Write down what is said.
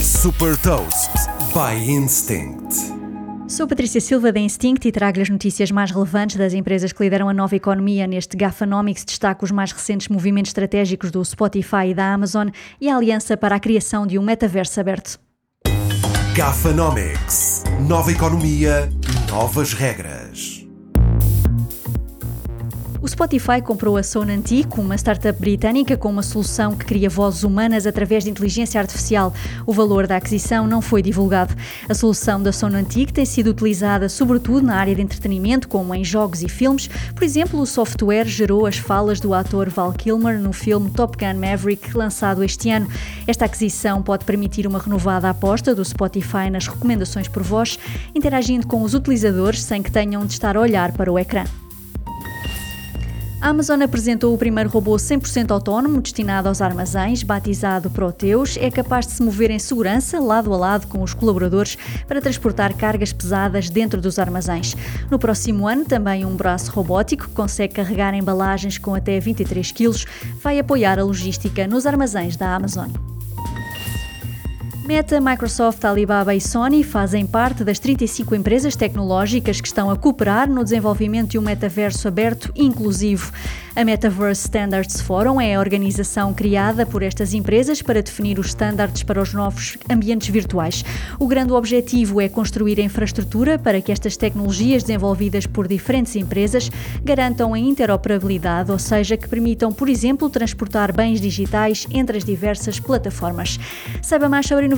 Super Toast by Instinct. Sou Patrícia Silva da Instinct e trago-lhe as notícias mais relevantes das empresas que lideram a nova economia. Neste Gafanomics destaco os mais recentes movimentos estratégicos do Spotify e da Amazon e a aliança para a criação de um metaverso aberto. Gafanomics. Nova economia, novas regras. O Spotify comprou a Sonantic, uma startup britânica com uma solução que cria vozes humanas através de inteligência artificial. O valor da aquisição não foi divulgado. A solução da Sonantic tem sido utilizada sobretudo na área de entretenimento, como em jogos e filmes. Por exemplo, o software gerou as falas do ator Val Kilmer no filme Top Gun Maverick, lançado este ano. Esta aquisição pode permitir uma renovada aposta do Spotify nas recomendações por voz, interagindo com os utilizadores sem que tenham de estar a olhar para o ecrã. A Amazon apresentou o primeiro robô 100% autónomo destinado aos armazéns, batizado Proteus. É capaz de se mover em segurança, lado a lado com os colaboradores, para transportar cargas pesadas dentro dos armazéns. No próximo ano, também um braço robótico que consegue carregar embalagens com até 23 kg vai apoiar a logística nos armazéns da Amazon. Meta, Microsoft, Alibaba e Sony fazem parte das 35 empresas tecnológicas que estão a cooperar no desenvolvimento de um metaverso aberto e inclusivo. A Metaverse Standards Forum é a organização criada por estas empresas para definir os estándares para os novos ambientes virtuais. O grande objetivo é construir a infraestrutura para que estas tecnologias desenvolvidas por diferentes empresas garantam a interoperabilidade, ou seja, que permitam, por exemplo, transportar bens digitais entre as diversas plataformas. Saiba mais sobre